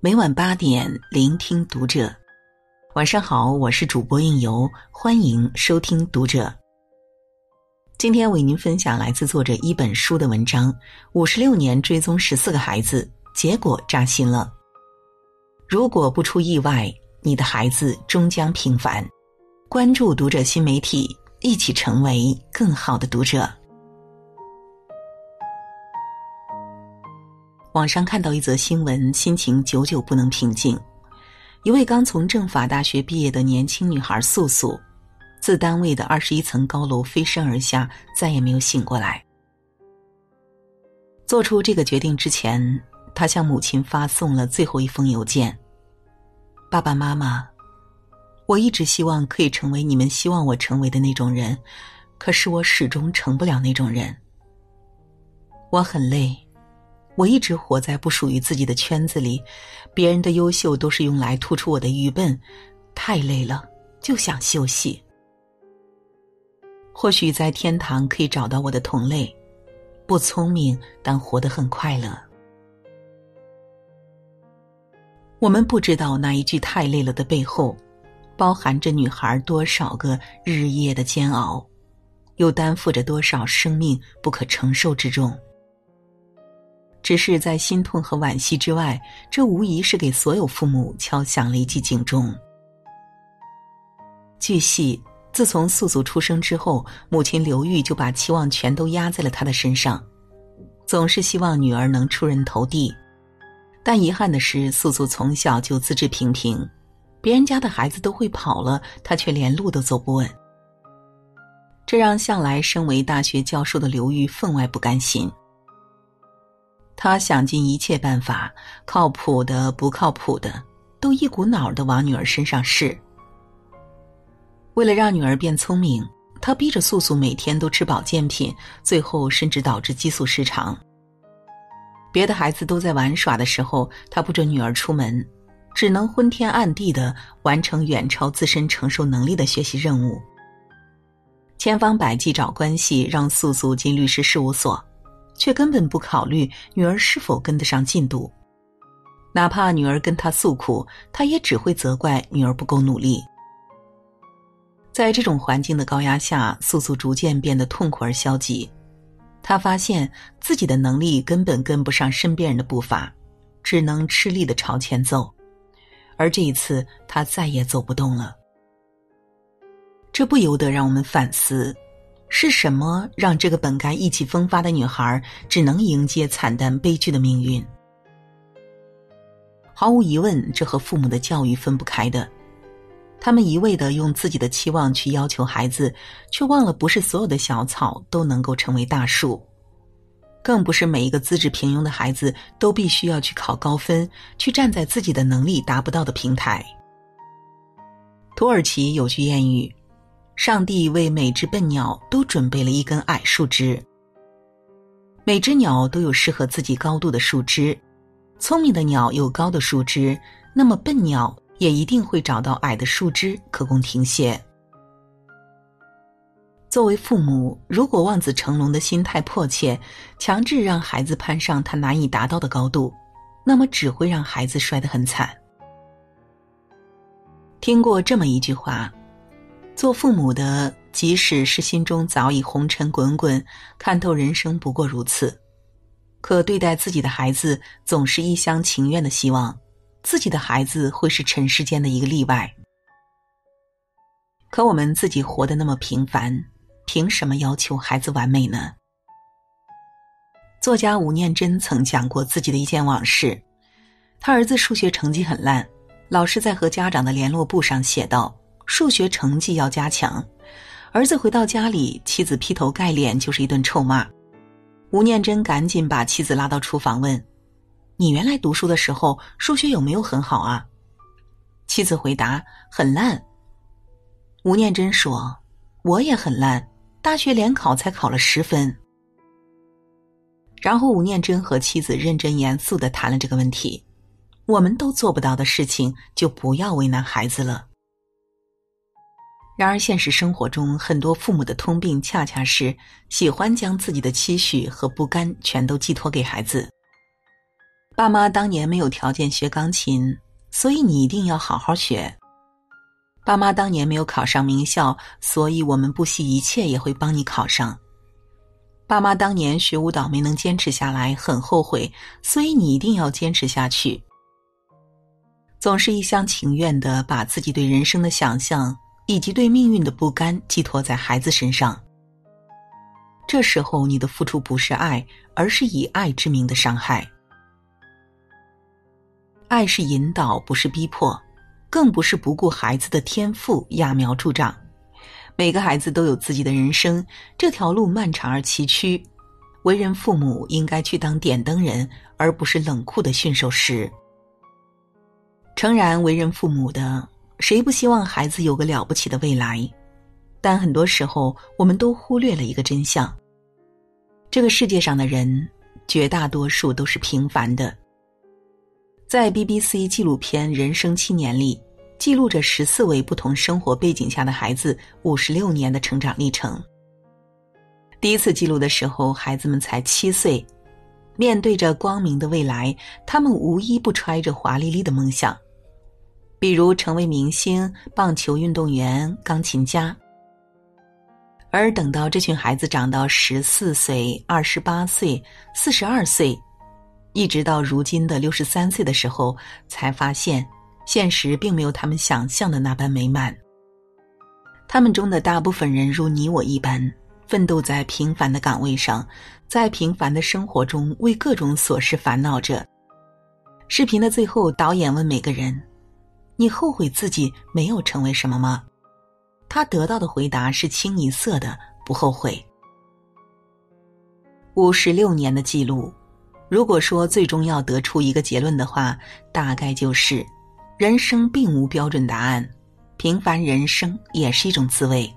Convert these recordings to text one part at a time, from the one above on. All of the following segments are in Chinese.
每晚八点，聆听读者。晚上好，我是主播应由，欢迎收听读者。今天为您分享来自作者一本书的文章：五十六年追踪十四个孩子，结果扎心了。如果不出意外，你的孩子终将平凡。关注读者新媒体，一起成为更好的读者。网上看到一则新闻，心情久久不能平静。一位刚从政法大学毕业的年轻女孩素素，自单位的二十一层高楼飞身而下，再也没有醒过来。做出这个决定之前，她向母亲发送了最后一封邮件：“爸爸妈妈，我一直希望可以成为你们希望我成为的那种人，可是我始终成不了那种人。我很累。”我一直活在不属于自己的圈子里，别人的优秀都是用来突出我的愚笨，太累了，就想休息。或许在天堂可以找到我的同类，不聪明但活得很快乐。我们不知道那一句“太累了”的背后，包含着女孩多少个日夜的煎熬，又担负着多少生命不可承受之重。只是在心痛和惋惜之外，这无疑是给所有父母敲响了一记警钟。据悉，自从素素出生之后，母亲刘玉就把期望全都压在了她的身上，总是希望女儿能出人头地。但遗憾的是，素素从小就资质平平，别人家的孩子都会跑了，她却连路都走不稳。这让向来身为大学教授的刘玉分外不甘心。他想尽一切办法，靠谱的、不靠谱的，都一股脑的往女儿身上试。为了让女儿变聪明，他逼着素素每天都吃保健品，最后甚至导致激素失常。别的孩子都在玩耍的时候，他不准女儿出门，只能昏天暗地的完成远超自身承受能力的学习任务。千方百计找关系，让素素进律师事务所。却根本不考虑女儿是否跟得上进度，哪怕女儿跟他诉苦，他也只会责怪女儿不够努力。在这种环境的高压下，素素逐渐变得痛苦而消极。他发现自己的能力根本跟不上身边人的步伐，只能吃力的朝前走。而这一次，他再也走不动了。这不由得让我们反思。是什么让这个本该意气风发的女孩只能迎接惨淡悲剧的命运？毫无疑问，这和父母的教育分不开的。他们一味的用自己的期望去要求孩子，却忘了不是所有的小草都能够成为大树，更不是每一个资质平庸的孩子都必须要去考高分，去站在自己的能力达不到的平台。土耳其有句谚语。上帝为每只笨鸟都准备了一根矮树枝。每只鸟都有适合自己高度的树枝，聪明的鸟有高的树枝，那么笨鸟也一定会找到矮的树枝可供停歇。作为父母，如果望子成龙的心态迫切，强制让孩子攀上他难以达到的高度，那么只会让孩子摔得很惨。听过这么一句话。做父母的，即使是心中早已红尘滚滚，看透人生不过如此，可对待自己的孩子，总是一厢情愿的希望自己的孩子会是尘世间的一个例外。可我们自己活得那么平凡，凭什么要求孩子完美呢？作家吴念真曾讲过自己的一件往事：他儿子数学成绩很烂，老师在和家长的联络簿上写道。数学成绩要加强。儿子回到家里，妻子劈头盖脸就是一顿臭骂。吴念真赶紧把妻子拉到厨房问：“你原来读书的时候数学有没有很好啊？”妻子回答：“很烂。”吴念真说：“我也很烂，大学联考才考了十分。”然后吴念真和妻子认真严肃的谈了这个问题：“我们都做不到的事情，就不要为难孩子了。”然而，现实生活中很多父母的通病，恰恰是喜欢将自己的期许和不甘全都寄托给孩子。爸妈当年没有条件学钢琴，所以你一定要好好学。爸妈当年没有考上名校，所以我们不惜一切也会帮你考上。爸妈当年学舞蹈没能坚持下来，很后悔，所以你一定要坚持下去。总是一厢情愿的把自己对人生的想象以及对命运的不甘寄托在孩子身上，这时候你的付出不是爱，而是以爱之名的伤害。爱是引导，不是逼迫，更不是不顾孩子的天赋揠苗助长。每个孩子都有自己的人生，这条路漫长而崎岖。为人父母应该去当点灯人，而不是冷酷的驯兽师。诚然，为人父母的谁不希望孩子有个了不起的未来？但很多时候，我们都忽略了一个真相：这个世界上的人，绝大多数都是平凡的。在 BBC 纪录片《人生七年》里，记录着十四位不同生活背景下的孩子五十六年的成长历程。第一次记录的时候，孩子们才七岁，面对着光明的未来，他们无一不揣着华丽丽的梦想，比如成为明星、棒球运动员、钢琴家。而等到这群孩子长到十四岁、二十八岁、四十二岁。一直到如今的六十三岁的时候，才发现现实并没有他们想象的那般美满。他们中的大部分人如你我一般，奋斗在平凡的岗位上，在平凡的生活中为各种琐事烦恼着。视频的最后，导演问每个人：“你后悔自己没有成为什么吗？”他得到的回答是清一色的不后悔。五十六年的记录。如果说最终要得出一个结论的话，大概就是：人生并无标准答案，平凡人生也是一种滋味。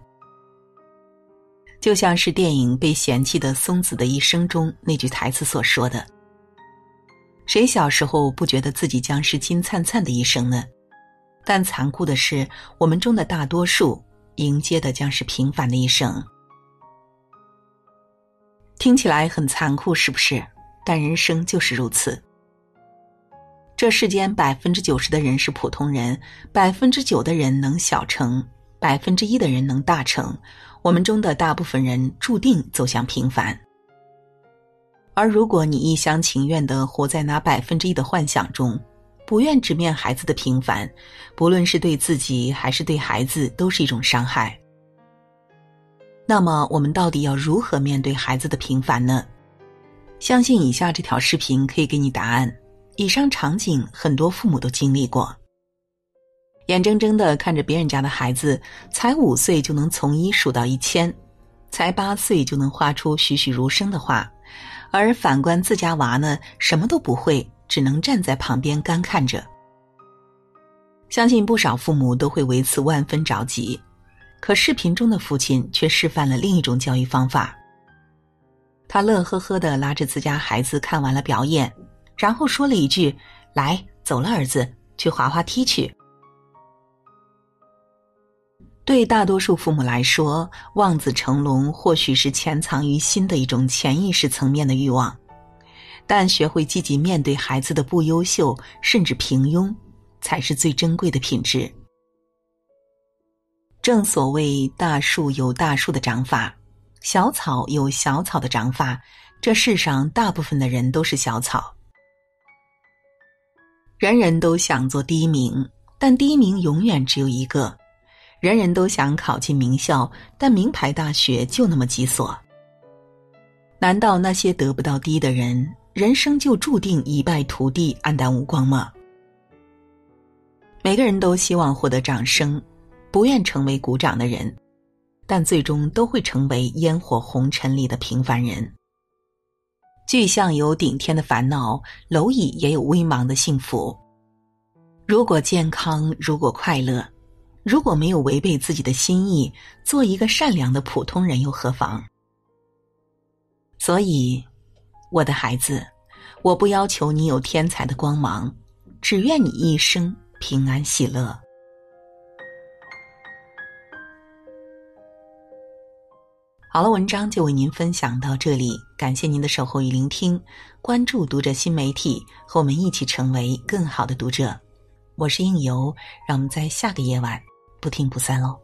就像是电影《被嫌弃的松子的一生》中那句台词所说的：“谁小时候不觉得自己将是金灿灿的一生呢？但残酷的是，我们中的大多数迎接的将是平凡的一生。”听起来很残酷，是不是？但人生就是如此。这世间百分之九十的人是普通人，百分之九的人能小成，百分之一的人能大成。我们中的大部分人注定走向平凡。而如果你一厢情愿的活在那百分之一的幻想中，不愿直面孩子的平凡，不论是对自己还是对孩子，都是一种伤害。那么，我们到底要如何面对孩子的平凡呢？相信以下这条视频可以给你答案。以上场景很多父母都经历过：眼睁睁的看着别人家的孩子才五岁就能从一数到一千，才八岁就能画出栩栩如生的画，而反观自家娃呢，什么都不会，只能站在旁边干看着。相信不少父母都会为此万分着急，可视频中的父亲却示范了另一种教育方法。他乐呵呵的拉着自家孩子看完了表演，然后说了一句：“来，走了，儿子，去滑滑梯去。”对大多数父母来说，望子成龙或许是潜藏于心的一种潜意识层面的欲望，但学会积极面对孩子的不优秀甚至平庸，才是最珍贵的品质。正所谓，大树有大树的长法。小草有小草的长法，这世上大部分的人都是小草。人人都想做第一名，但第一名永远只有一个；人人都想考进名校，但名牌大学就那么几所。难道那些得不到第一的人，人生就注定一败涂地、黯淡无光吗？每个人都希望获得掌声，不愿成为鼓掌的人。但最终都会成为烟火红尘里的平凡人。巨象有顶天的烦恼，蝼蚁也有微茫的幸福。如果健康，如果快乐，如果没有违背自己的心意，做一个善良的普通人又何妨？所以，我的孩子，我不要求你有天才的光芒，只愿你一生平安喜乐。好了，文章就为您分享到这里。感谢您的守候与聆听，关注读者新媒体，和我们一起成为更好的读者。我是应由，让我们在下个夜晚不听不散喽。